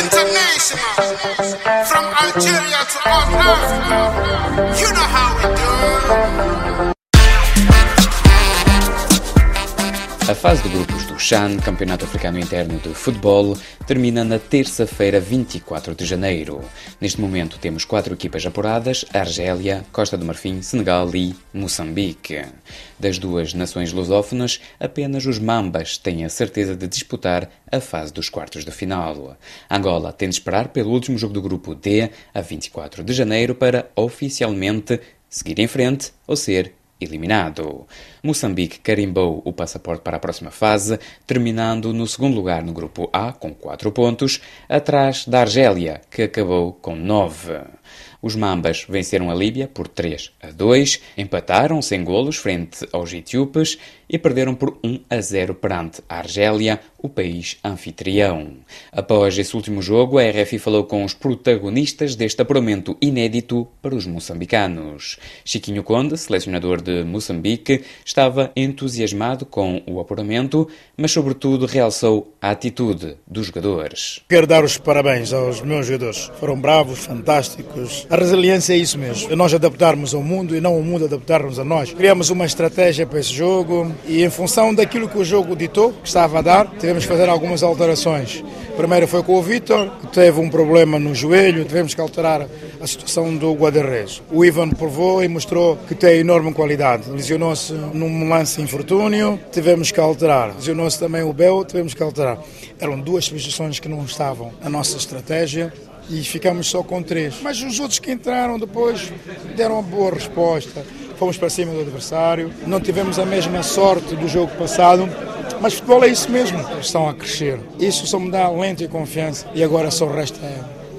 International. From Algeria to all Africa. You know how we do. A fase de grupos do CHAN, Campeonato Africano Interno de Futebol, termina na terça-feira, 24 de janeiro. Neste momento temos quatro equipas apuradas: Argélia, Costa do Marfim, Senegal e Moçambique. Das duas nações lusófonas, apenas os Mambas têm a certeza de disputar a fase dos quartos de final. Angola tem de esperar pelo último jogo do grupo D, a 24 de janeiro, para oficialmente seguir em frente ou ser eliminado. Moçambique carimbou o passaporte para a próxima fase, terminando no segundo lugar no grupo A com 4 pontos, atrás da Argélia, que acabou com 9. Os Mambas venceram a Líbia por 3 a 2, empataram sem golos frente aos etíopes e perderam por 1 a 0 perante a Argélia, o país anfitrião. Após esse último jogo, a RFI falou com os protagonistas deste apuramento inédito para os moçambicanos. Chiquinho Conde, selecionador de Moçambique, estava entusiasmado com o apuramento, mas sobretudo realçou a atitude dos jogadores. Quero dar os parabéns aos meus jogadores. Foram bravos, fantásticos. A resiliência é isso mesmo. É nós adaptarmos ao mundo e não o mundo adaptarmos a nós. Criamos uma estratégia para esse jogo e em função daquilo que o jogo ditou, que estava a dar, tivemos que fazer algumas alterações. Primeiro foi com o Vitor, que teve um problema no joelho, tivemos que alterar a situação do Guadarrez. O Ivan provou e mostrou que tem enorme qualidade. Lesionou-se num lance infortúnio, tivemos que alterar. Lesionou-se também o Bel, tivemos que alterar. Eram duas substituições que não estavam na nossa estratégia e ficamos só com três. Mas os outros que entraram depois deram uma boa resposta. Fomos para cima do adversário, não tivemos a mesma sorte do jogo passado, mas futebol é isso mesmo, estão a crescer. Isso só me dá alento e confiança. E agora só resta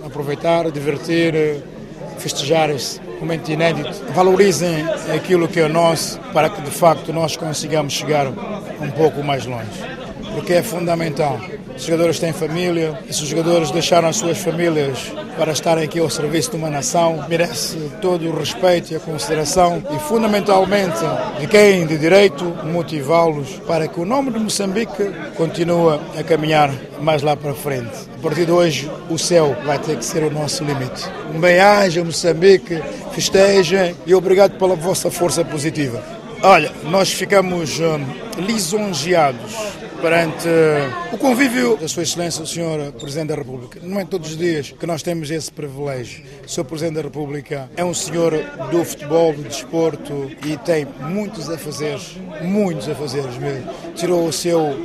aproveitar, divertir, festejar esse momento inédito. Valorizem aquilo que é nosso para que de facto nós consigamos chegar um pouco mais longe. Porque é fundamental. Os jogadores têm família, esses jogadores deixaram as suas famílias para estarem aqui ao serviço de uma nação, merece todo o respeito e a consideração e, fundamentalmente, de quem de direito, motivá-los para que o nome de Moçambique continue a caminhar mais lá para frente. A partir de hoje, o céu vai ter que ser o nosso limite. Um bem-aja, Moçambique, festejem e obrigado pela vossa força positiva. Olha, nós ficamos hum, lisonjeados perante o convívio da Sua Excelência, o Sr. Presidente da República. Não é todos os dias que nós temos esse privilégio. O Sr. Presidente da República é um senhor do futebol, do desporto e tem muitos a fazer, muitos a fazer mesmo. Tirou o seu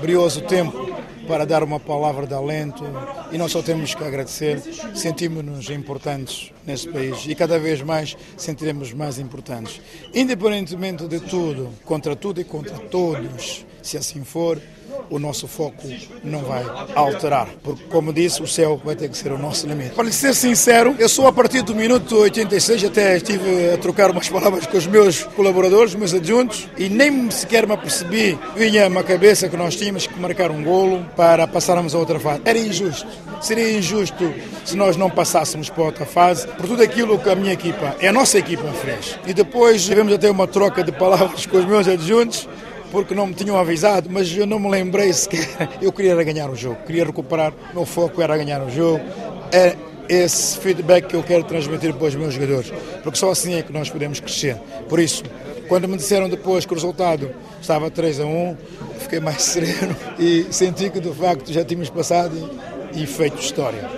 brioso tempo para dar uma palavra de alento e nós só temos que agradecer. Sentimos-nos importantes nesse país e cada vez mais sentiremos mais importantes. Independentemente de tudo, contra tudo e contra todos, se assim for, o nosso foco não vai alterar. Porque, como disse, o céu vai ter que ser o nosso limite. Para lhe ser sincero, eu sou a partir do minuto 86, até estive a trocar umas palavras com os meus colaboradores, meus adjuntos, e nem sequer me apercebi, vinha-me à cabeça que nós tínhamos que marcar um golo para passarmos a outra fase. Era injusto. Seria injusto se nós não passássemos para outra fase, por tudo aquilo que a minha equipa, é a nossa equipa fez. E depois tivemos até uma troca de palavras com os meus adjuntos, porque não me tinham avisado, mas eu não me lembrei sequer. Eu queria ganhar o jogo, queria recuperar, o meu foco era ganhar o jogo. É esse feedback que eu quero transmitir para os meus jogadores, porque só assim é que nós podemos crescer. Por isso, quando me disseram depois que o resultado estava 3 a 1, fiquei mais sereno e senti que de facto já tínhamos passado e feito história.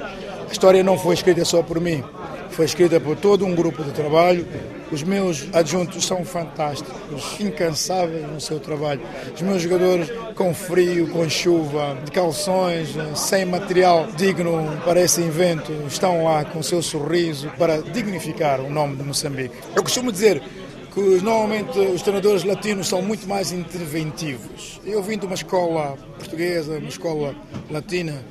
A história não foi escrita só por mim, foi escrita por todo um grupo de trabalho. Os meus adjuntos são fantásticos, incansáveis no seu trabalho. Os meus jogadores com frio, com chuva, de calções, sem material digno para esse evento, estão lá com o seu sorriso para dignificar o nome de Moçambique. Eu costumo dizer que normalmente os treinadores latinos são muito mais interventivos. Eu vim de uma escola portuguesa, uma escola latina,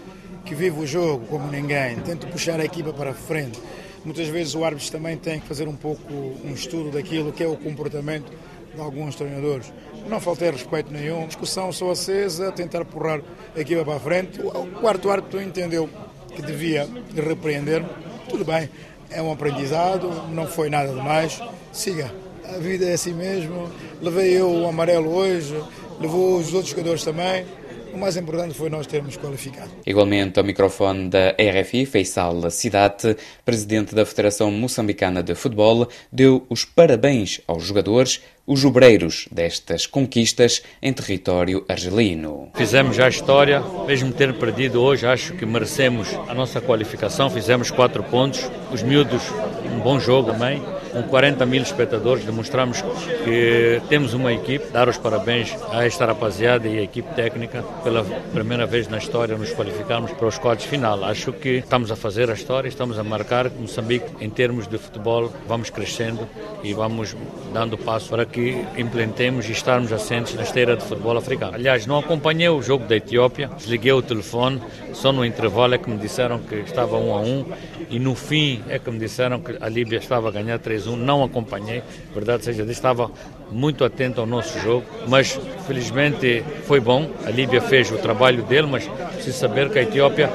que vive o jogo como ninguém, tento puxar a equipa para frente. Muitas vezes o árbitro também tem que fazer um pouco um estudo daquilo que é o comportamento de alguns treinadores. Não faltei respeito nenhum, discussão só acesa, tentar empurrar a equipa para a frente. O quarto árbitro entendeu que devia repreender. Tudo bem, é um aprendizado, não foi nada demais. Siga, a vida é assim mesmo. Levei eu o amarelo hoje, levou os outros jogadores também. O mais importante foi nós termos qualificado. Igualmente, ao microfone da RFI, Faisal Cidate, presidente da Federação Moçambicana de Futebol, deu os parabéns aos jogadores, os obreiros destas conquistas em território argelino. Fizemos já a história, mesmo ter perdido hoje, acho que merecemos a nossa qualificação. Fizemos quatro pontos, os miúdos, um bom jogo também com 40 mil espectadores, demonstramos que temos uma equipe. Dar os parabéns a esta rapaziada e a equipe técnica pela primeira vez na história nos qualificarmos para os quartos final. Acho que estamos a fazer a história, estamos a marcar Moçambique em termos de futebol, vamos crescendo e vamos dando passo para que implementemos e estarmos assentes na esteira de futebol africano. Aliás, não acompanhei o jogo da Etiópia, desliguei o telefone, só no intervalo é que me disseram que estava um a um e no fim é que me disseram que a Líbia estava a ganhar 3-1. Não acompanhei, verdade seja, estava muito atento ao nosso jogo, mas felizmente foi bom. A Líbia fez o trabalho dele, mas preciso saber que a Etiópia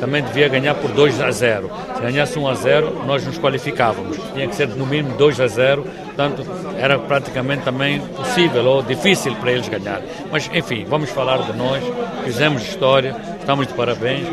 também devia ganhar por 2 a 0. Se ganhasse 1 a 0, nós nos qualificávamos. Tinha que ser no mínimo 2 a 0, portanto era praticamente também possível ou difícil para eles ganhar. Mas enfim, vamos falar de nós, fizemos história, estamos de parabéns.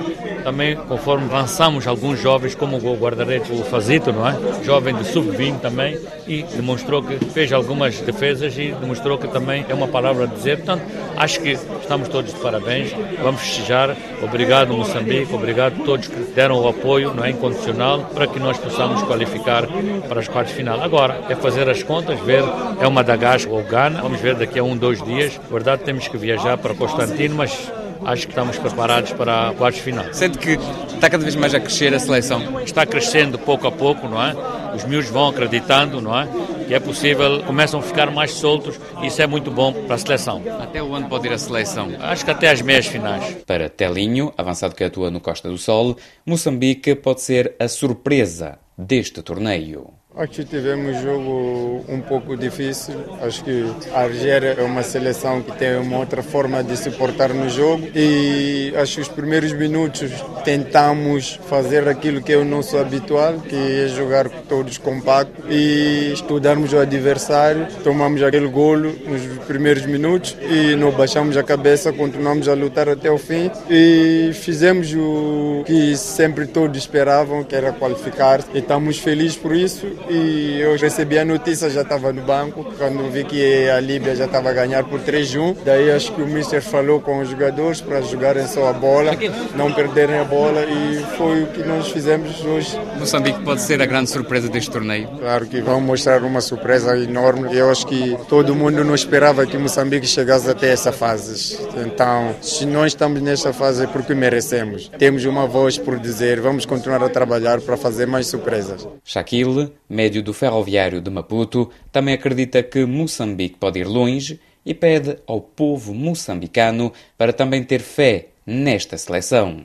Também, conforme avançamos, alguns jovens, como o guarda-redes, o Fazito, não é? Jovem de sub-20 também, e demonstrou que fez algumas defesas e demonstrou que também é uma palavra a dizer. Portanto, acho que estamos todos de parabéns, vamos festejar. Obrigado, Moçambique, obrigado a todos que deram o apoio, não é? Incondicional, para que nós possamos qualificar para as quartas final. Agora, é fazer as contas, ver, é o Madagascar ou Ghana, vamos ver daqui a um, dois dias. Na verdade, temos que viajar para Constantino, mas acho que estamos preparados para a quartos final. Sente que está cada vez mais a crescer a seleção? Está crescendo pouco a pouco, não é? Os miúdos vão acreditando, não é? Que é possível, começam a ficar mais soltos e isso é muito bom para a seleção. Até onde pode ir a seleção? Acho que até às meias finais. Para Telinho, avançado que atua no Costa do Sol, Moçambique pode ser a surpresa deste torneio. Aqui tivemos um jogo um pouco difícil. Acho que a Argélia é uma seleção que tem uma outra forma de se portar no jogo e acho que os primeiros minutos tentamos fazer aquilo que é o nosso habitual, que é jogar todos compactos e estudarmos o adversário. Tomamos aquele golo nos primeiros minutos e não baixamos a cabeça, continuamos a lutar até o fim e fizemos o que sempre todos esperavam, que era qualificar. E estamos felizes por isso e eu recebi a notícia, já estava no banco, quando vi que a Líbia já estava a ganhar por 3-1. Daí acho que o Mister falou com os jogadores para jogarem só a bola, não perderem a bola e foi o que nós fizemos hoje. Moçambique pode ser a grande surpresa deste torneio? Claro que vão mostrar uma surpresa enorme. Eu acho que todo mundo não esperava que Moçambique chegasse até essa fase. Então, se nós estamos nesta fase é porque merecemos. Temos uma voz por dizer, vamos continuar a trabalhar para fazer mais surpresas. Shaquille, médio do ferroviário de Maputo, também acredita que Moçambique pode ir longe e pede ao povo moçambicano para também ter fé nesta seleção.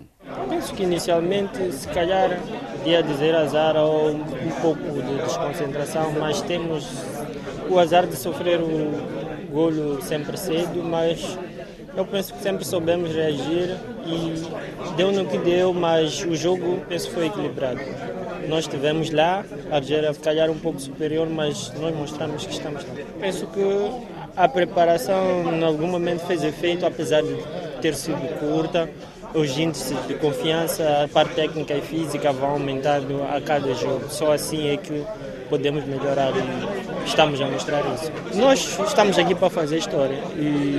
Penso que inicialmente, se calhar, ia dizer azar ou um pouco de desconcentração, mas temos o azar de sofrer o golo sempre cedo, mas eu penso que sempre soubemos reagir e deu no que deu, mas o jogo penso foi equilibrado. Nós estivemos lá, a Argélia calhar um pouco superior, mas nós mostramos que estamos lá. Penso que a preparação em algum momento fez efeito, apesar de ter sido curta. Os índices de confiança, a parte técnica e física vão aumentando a cada jogo. Só assim é que podemos melhorar estamos a mostrar isso. Nós estamos aqui para fazer história e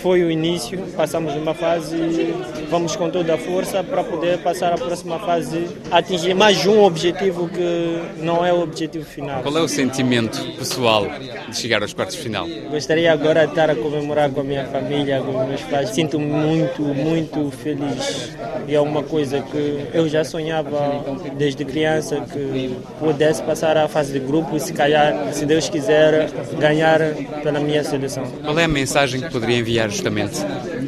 foi o início, passamos uma fase e vamos com toda a força para poder passar a próxima fase, atingir mais um objetivo que não é o objetivo final. Qual é o sentimento pessoal de chegar aos quartos de final? Gostaria agora de estar a comemorar com a minha família, com os meus pais. Sinto-me muito, muito feliz e é uma coisa que eu já sonhava desde criança que pudesse passar a fase de grupo e se calhar, se Deus quiser, ganhar pela minha seleção. Qual é a mensagem que poderia enviar justamente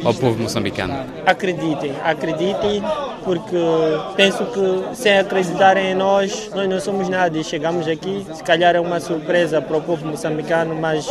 ao povo moçambicano? Acreditem, acreditem, porque penso que sem acreditarem em nós, nós não somos nada e chegamos aqui, se calhar é uma surpresa para o povo moçambicano, mas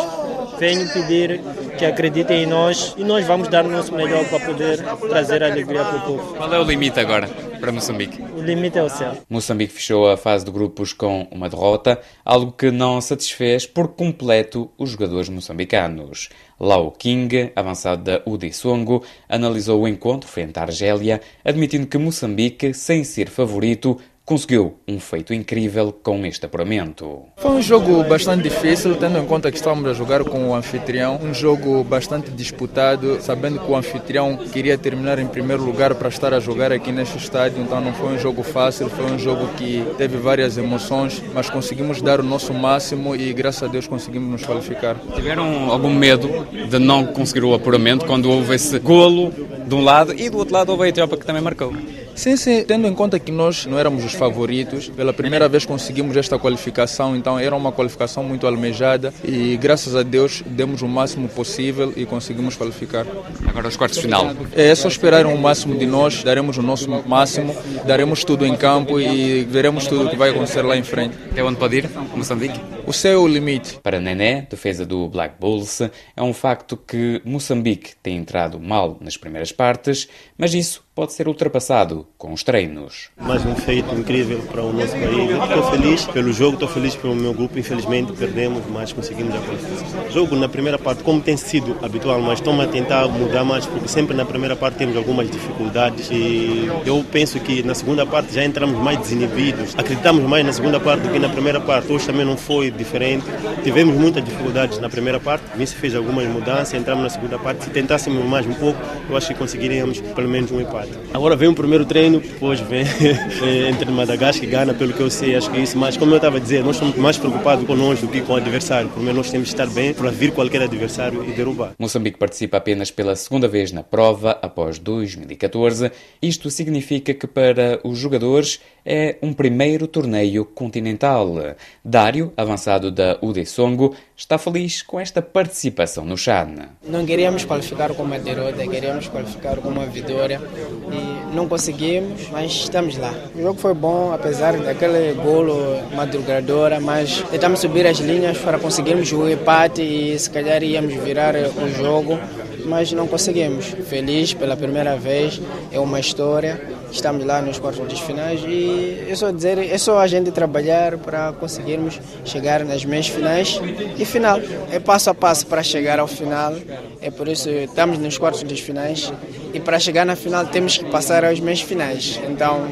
venho pedir que acreditem em nós e nós vamos dar o nosso melhor para poder trazer alegria para o povo. Qual é o limite agora? Para Moçambique? O limite é o céu. Moçambique fechou a fase de grupos com uma derrota, algo que não satisfez por completo os jogadores moçambicanos. Lau King, avançado da UD Songo, analisou o encontro frente à Argélia, admitindo que Moçambique, sem ser favorito, conseguiu um feito incrível com este apuramento. Foi um jogo bastante difícil, tendo em conta que estávamos a jogar com o anfitrião. Um jogo bastante disputado, sabendo que o anfitrião queria terminar em primeiro lugar para estar a jogar aqui neste estádio. Então não foi um jogo fácil, foi um jogo que teve várias emoções, mas conseguimos dar o nosso máximo e graças a Deus conseguimos nos qualificar. Tiveram algum medo de não conseguir o apuramento quando houve esse golo de um lado e do outro lado houve a Etiópia que também marcou? Sim, sim, tendo em conta que nós não éramos os favoritos, pela primeira vez conseguimos esta qualificação, então era uma qualificação muito almejada e graças a Deus demos o máximo possível e conseguimos qualificar. Agora os quartos de final. É só esperar o máximo de nós, daremos o nosso máximo, daremos tudo em campo e veremos tudo o que vai acontecer lá em frente. Até onde pode ir, Moçambique? O céu é o limite. Para Nené, defesa do Black Bulls, é um facto que Moçambique tem entrado mal nas primeiras partes, mas isso pode ser ultrapassado com os treinos. Mais um feito incrível para o nosso país. Estou feliz pelo jogo, estou feliz pelo meu grupo. Infelizmente perdemos, mas conseguimos a qualificação. Jogo na primeira parte, como tem sido habitual, mas estamos a tentar mudar mais, porque sempre na primeira parte temos algumas dificuldades e eu penso que na segunda parte já entramos mais desinibidos. Acreditamos mais na segunda parte do que na primeira parte. Hoje também não foi diferente. Tivemos muitas dificuldades na primeira parte, nisso fez algumas mudanças, entramos na segunda parte. Se tentássemos mais um pouco, eu acho que conseguiríamos pelo menos um empate. Agora vem o primeiro treino, depois vem entre Madagascar e Gana, pelo que eu sei, acho que é isso. Mas como eu estava a dizer, nós estamos mais preocupados com nós do que com o adversário. Primeiro nós temos que estar bem para vir qualquer adversário e derrubar. Moçambique participa apenas pela segunda vez na prova, após 2014. Isto significa que para os jogadores é um primeiro torneio continental. Dário, avançado da UD Songo, está feliz com esta participação no Chan. Não queríamos qualificar com uma derrota, queríamos qualificar com uma vitória e não conseguimos, mas estamos lá. O jogo foi bom, apesar daquele golo madrugadora, mas tentamos subir as linhas para conseguirmos o empate e se calhar íamos virar o jogo, mas não conseguimos. Feliz pela primeira vez, é uma história estamos lá nos quartos de finais e é só dizer, é só a gente trabalhar para conseguirmos chegar nas meias finais e final. É passo a passo para chegar ao final, é por isso estamos nos quartos de finais e para chegar na final temos que passar aos meias finais. Então,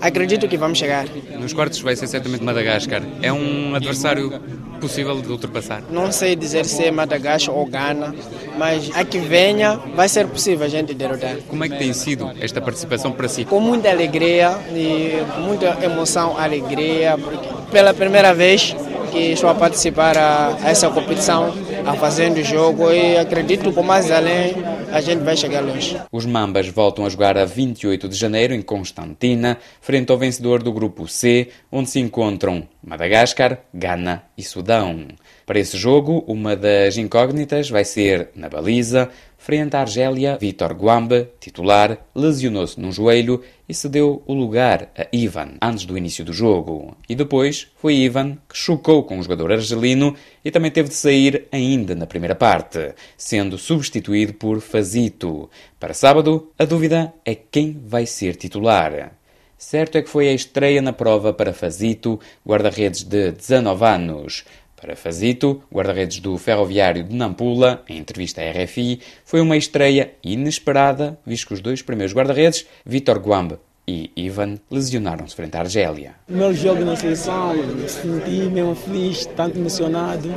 acredito que vamos chegar. Nos quartos vai ser certamente Madagascar. É um adversário possível de ultrapassar? Não sei dizer se é Madagascar ou Ghana, mas a que venha vai ser possível a gente derrotar. Como é que tem sido esta participação para si? Com muita alegria e muita emoção, alegria, porque pela primeira vez que estou a participar a, essa competição, a fazendo o jogo e acredito que mais além a gente vai chegar longe. Os Mambas voltam a jogar a 28 de janeiro em Constantina, frente ao vencedor do grupo C, onde se encontram Madagascar, Ghana e Sudão. Para esse jogo, uma das incógnitas vai ser na baliza, frente à Argélia, Vitor Guamba, titular, lesionou-se num joelho e cedeu o lugar a Ivan antes do início do jogo. E depois foi Ivan que chocou com o jogador argelino e também teve de sair ainda na primeira parte, sendo substituído por Fazito. Para sábado, a dúvida é quem vai ser titular. Certo é que foi a estreia na prova para Fazito, guarda-redes de 19 anos. Para Fazito, guarda-redes do Ferroviário de Nampula, em entrevista à RFI, foi uma estreia inesperada, visto que os dois primeiros guarda-redes, Vitor Guambe e Ivan, lesionaram-se frente à Argélia. O meu jogo na seleção, me senti mesmo feliz, tanto emocionado,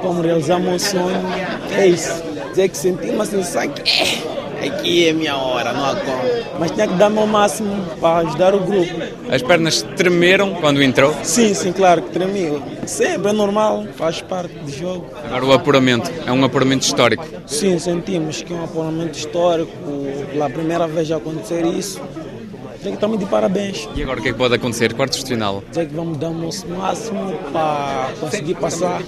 como realizar meu sonho. É isso, dizer que senti uma sensação que aqui é minha hora, não há como. Mas tinha que dar o meu máximo para ajudar o grupo. As pernas tremeram quando entrou? Sim, sim, claro que tremiam. Sempre é normal, faz parte do jogo. Agora o apuramento, é um apuramento histórico? Sim, sentimos que é um apuramento histórico, pela primeira vez a acontecer isso. Tem que estar de parabéns. E agora o que é que pode acontecer? Quartos de final? Dizer que vamos dar o nosso máximo para conseguir passar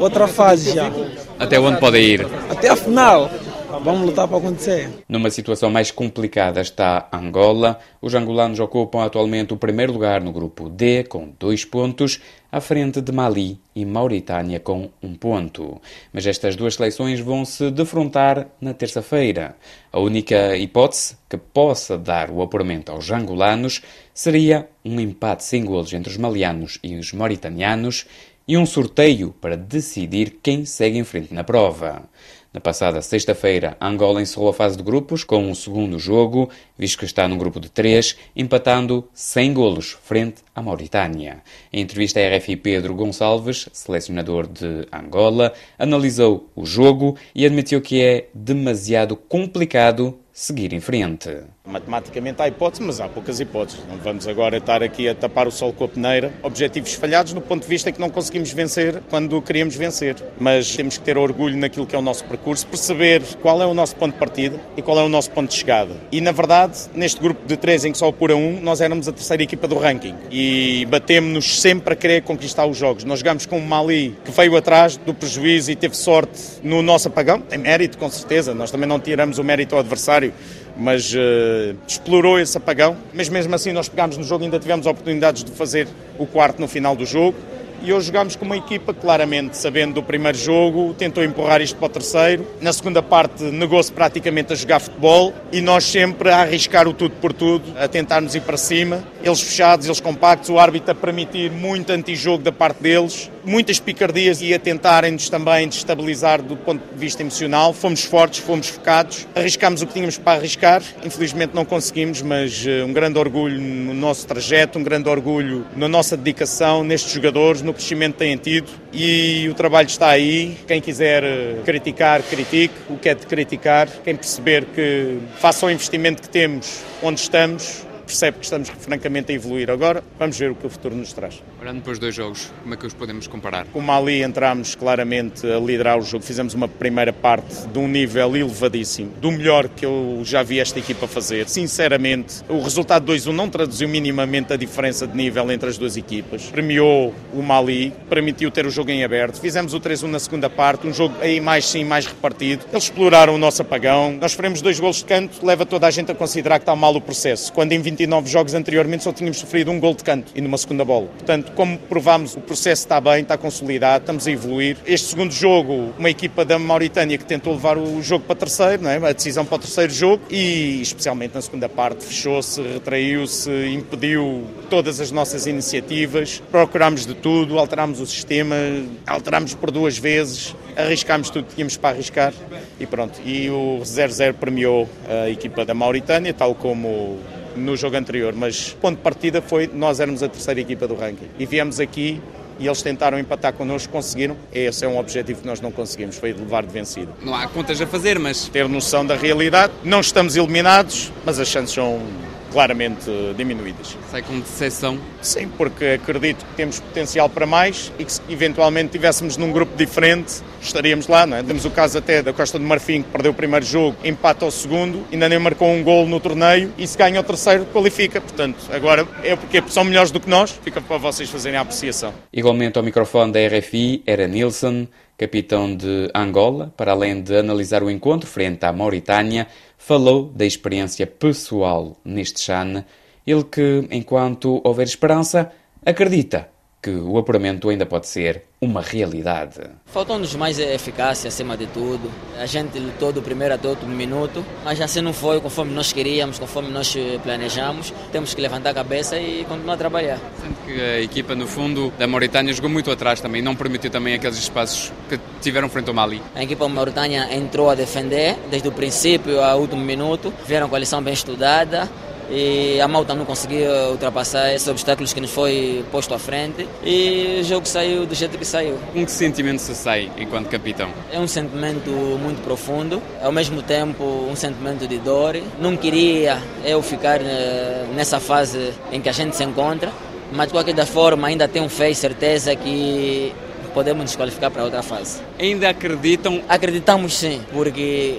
outra fase já. Até onde pode ir? Até a final. Vamos lutar para acontecer. Numa situação mais complicada está Angola. Os angolanos ocupam atualmente o primeiro lugar no grupo D, com dois pontos, à frente de Mali e Mauritânia, com um ponto. Mas estas duas seleções vão se defrontar na terça-feira. A única hipótese que possa dar o apuramento aos angolanos seria um empate sem golos entre os malianos e os mauritanianos e um sorteio para decidir quem segue em frente na prova. Na passada sexta-feira, Angola encerrou a fase de grupos com um segundo jogo, visto que está num grupo de três, empatando sem golos frente à Mauritânia. Em entrevista à RFI, Pedro Gonçalves, selecionador de Angola, analisou o jogo e admitiu que é demasiado complicado seguir em frente. Matematicamente há hipóteses, mas há poucas hipóteses. Não vamos agora estar aqui a tapar o sol com a peneira. Objetivos falhados no ponto de vista que não conseguimos vencer quando queríamos vencer. Mas temos que ter orgulho naquilo que é o nosso percurso, perceber qual é o nosso ponto de partida e qual é o nosso ponto de chegada. E na verdade, neste grupo de três em que só apura um, nós éramos a terceira equipa do ranking e batemos-nos sempre a querer conquistar os jogos. Nós jogamos com o Mali, que veio atrás do prejuízo e teve sorte no nosso apagão. Tem mérito, com certeza. Nós também não tiramos o mérito ao adversário mas uh, explorou esse apagão. Mas mesmo assim, nós pegámos no jogo e ainda tivemos oportunidades de fazer o quarto no final do jogo. E hoje jogámos com uma equipa claramente, sabendo do primeiro jogo, tentou empurrar isto para o terceiro. Na segunda parte, negou-se praticamente a jogar futebol e nós sempre a arriscar o tudo por tudo, a tentarmos ir para cima. Eles fechados, eles compactos, o árbitro a permitir muito antijogo da parte deles muitas picardias e a tentarem-nos também destabilizar do ponto de vista emocional. Fomos fortes, fomos focados, arriscámos o que tínhamos para arriscar. Infelizmente não conseguimos, mas uh, um grande orgulho no nosso trajeto, um grande orgulho na nossa dedicação, nestes jogadores, no crescimento que têm tido e o trabalho está aí. Quem quiser uh, criticar, critique. O que é de criticar, quem perceber que faça o investimento que temos onde estamos, percebe que estamos francamente a evoluir. Agora vamos ver o que o futuro nos traz. Olhando para os dois jogos, como é que os podemos comparar? Com o Mali entramos claramente a liderar o jogo, fizemos uma primeira parte de um nível elevadíssimo, do melhor que eu já vi esta equipa fazer. Sinceramente, o resultado 2-1 não traduziu minimamente a diferença de nível entre as duas equipas. Premiou o Mali, permitiu ter o jogo em aberto. Fizemos o 3-1 na segunda parte, um jogo aí mais sim, mais repartido. Eles exploraram o nosso apagão. Nós faremos dois golos de canto, leva toda a gente a considerar que está mal o processo. Quando em 29 jogos anteriormente só tínhamos sofrido um gol de canto e numa segunda bola. Portanto, como provámos, o processo está bem, está consolidado, estamos a evoluir. Este segundo jogo, uma equipa da Mauritânia que tentou levar o jogo para terceiro, não é? a decisão para o terceiro jogo e, especialmente na segunda parte, fechou-se, retraiu-se, impediu todas as nossas iniciativas. Procurámos de tudo, alterámos o sistema, alterámos por duas vezes, arriscámos tudo que tínhamos para arriscar e pronto. E o 0-0 premiou a equipa da Mauritânia, tal como no jogo anterior, mas ponto de partida foi nós éramos a terceira equipa do ranking e viemos aqui e eles tentaram empatar connosco, conseguiram. Esse é um objetivo que nós não conseguimos, foi de levar de vencido. Não há contas a fazer, mas. Ter noção da realidade. Não estamos eliminados, mas as chances são claramente diminuídas. Sai com decepção? Sim, porque acredito que temos potencial para mais e que se eventualmente estivéssemos num grupo diferente, estaríamos lá, não é? Temos o caso até da Costa do Marfim, que perdeu o primeiro jogo, empata ao segundo, ainda nem marcou um gol no torneio e se ganha o terceiro, qualifica. Portanto, agora é porque são melhores do que nós, fica para vocês fazerem a apreciação. Igualmente ao microfone da RFI era Nilsson, capitão de Angola, para além de analisar o encontro frente à Mauritânia, falou da experiência pessoal neste Chan, ele que, enquanto houver esperança, acredita que o apuramento ainda pode ser uma realidade. Faltou-nos mais eficácia acima de tudo. A gente lutou do primeiro até o último minuto, mas assim não foi conforme nós queríamos, conforme nós planejamos. Temos que levantar a cabeça e continuar a trabalhar. Sendo que a equipa, no fundo, da Mauritânia jogou muito atrás também, não permitiu também aqueles espaços que tiveram frente ao Mali. A equipa Mauritânia entrou a defender desde o princípio ao último minuto. Vieram com a lição bem estudada, e a Malta não conseguiu ultrapassar esses obstáculos que nos foi posto à frente e o jogo saiu do jeito que saiu. Com que sentimento se sai enquanto capitão? É um sentimento muito profundo, ao mesmo tempo um sentimento de dor. Não queria eu ficar eh, nessa fase em que a gente se encontra, mas de qualquer forma ainda tenho fé e certeza que podemos nos qualificar para outra fase. Ainda acreditam? Acreditamos sim, porque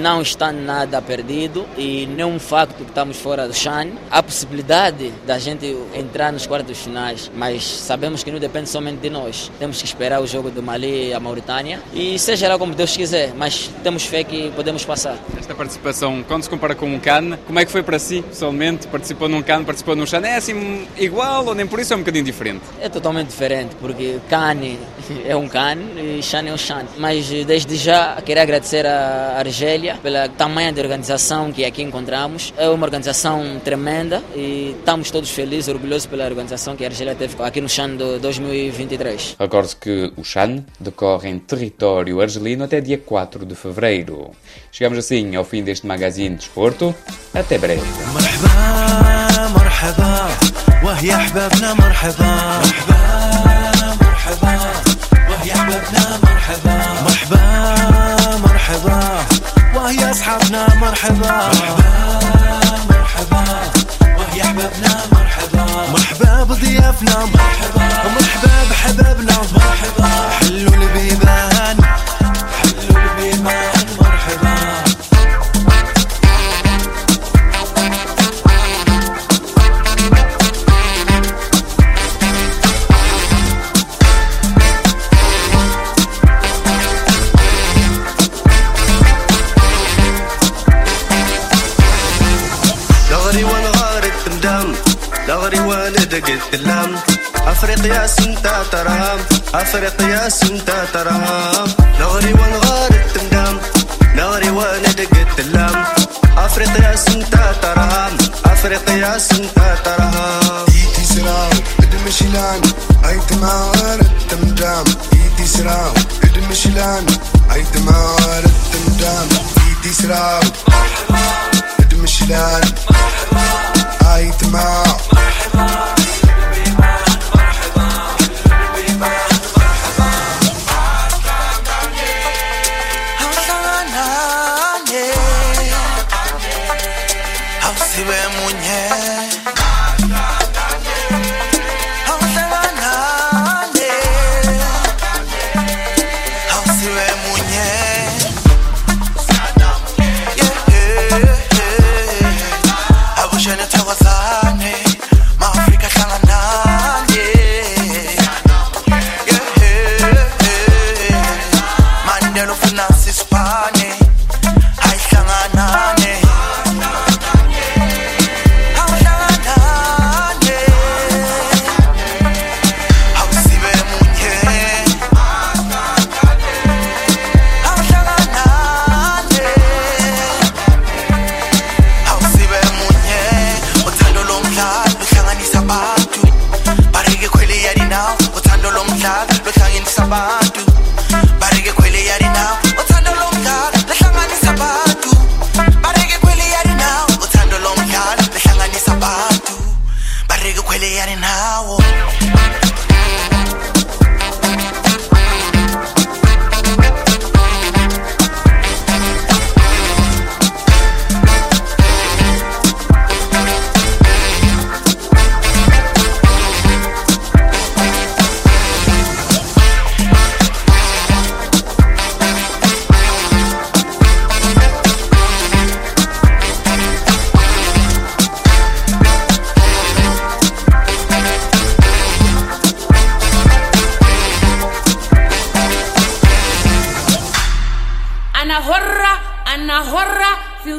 não está nada perdido e nenhum facto que estamos fora do Chan. Há possibilidade da gente entrar nos quartos finais, mas sabemos que não depende somente de nós. Temos que esperar o jogo do Mali e a Mauritânia e seja lá como Deus quiser, mas temos fé que podemos passar. Esta participação, quando se compara com um CAN, como é que foi para si, pessoalmente? Participou num CAN, participou num Chan? É assim igual ou nem por isso é um bocadinho diferente? É totalmente diferente, porque CAN é um CAN e Chan é um Chan. Mas desde já queria agradecer a Argélia pela tamanha de organização que aqui encontramos. É uma organização tremenda e estamos todos felizes, orgulhosos pela organização que a Argélia teve aqui no Chan de 2023. Recorde que o Chan decorre em território argelino até dia 4 de fevereiro. Chegamos assim ao fim deste magazine de desporto. Até breve. وهي احبابنا مرحبا مرحبا مرحبا وهي احبابنا مرحبا. مرحبا مرحبا. وهي أصحابنا مرحبا. مرحبا مرحبا. وهي أحبابنا مرحبا. مرحبا بضيافنا. مرحبا. مرحبا بحبابنا. مرحبا. تراها نغري ونغار التندم نغري وندق التلام أفريقيا سنتا تراها أفريقيا سنتا تراها ايتي سراو ادمشيلان أي تمار التمدام إيدي سراو ادمشيلان أي تمار التمدام إيدي سراو ادمشيلان أي مرحبا on.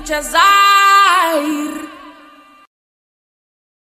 much as I